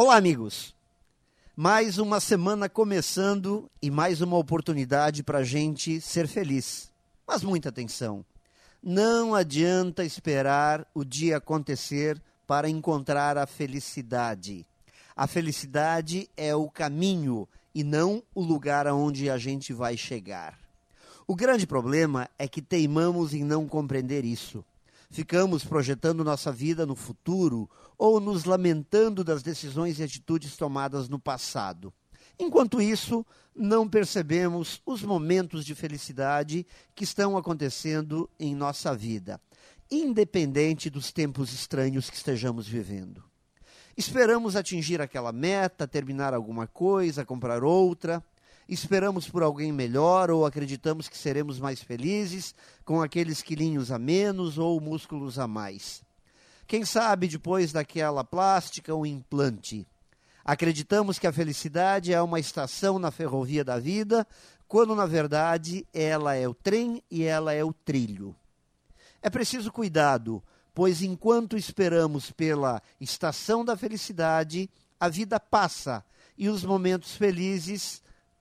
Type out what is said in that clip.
Olá, amigos! Mais uma semana começando e mais uma oportunidade para a gente ser feliz. Mas muita atenção! Não adianta esperar o dia acontecer para encontrar a felicidade. A felicidade é o caminho e não o lugar aonde a gente vai chegar. O grande problema é que teimamos em não compreender isso. Ficamos projetando nossa vida no futuro ou nos lamentando das decisões e atitudes tomadas no passado. Enquanto isso, não percebemos os momentos de felicidade que estão acontecendo em nossa vida, independente dos tempos estranhos que estejamos vivendo. Esperamos atingir aquela meta, terminar alguma coisa, comprar outra, esperamos por alguém melhor ou acreditamos que seremos mais felizes com aqueles quilinhos a menos ou músculos a mais. Quem sabe depois daquela plástica ou implante. Acreditamos que a felicidade é uma estação na ferrovia da vida, quando na verdade ela é o trem e ela é o trilho. É preciso cuidado, pois enquanto esperamos pela estação da felicidade, a vida passa e os momentos felizes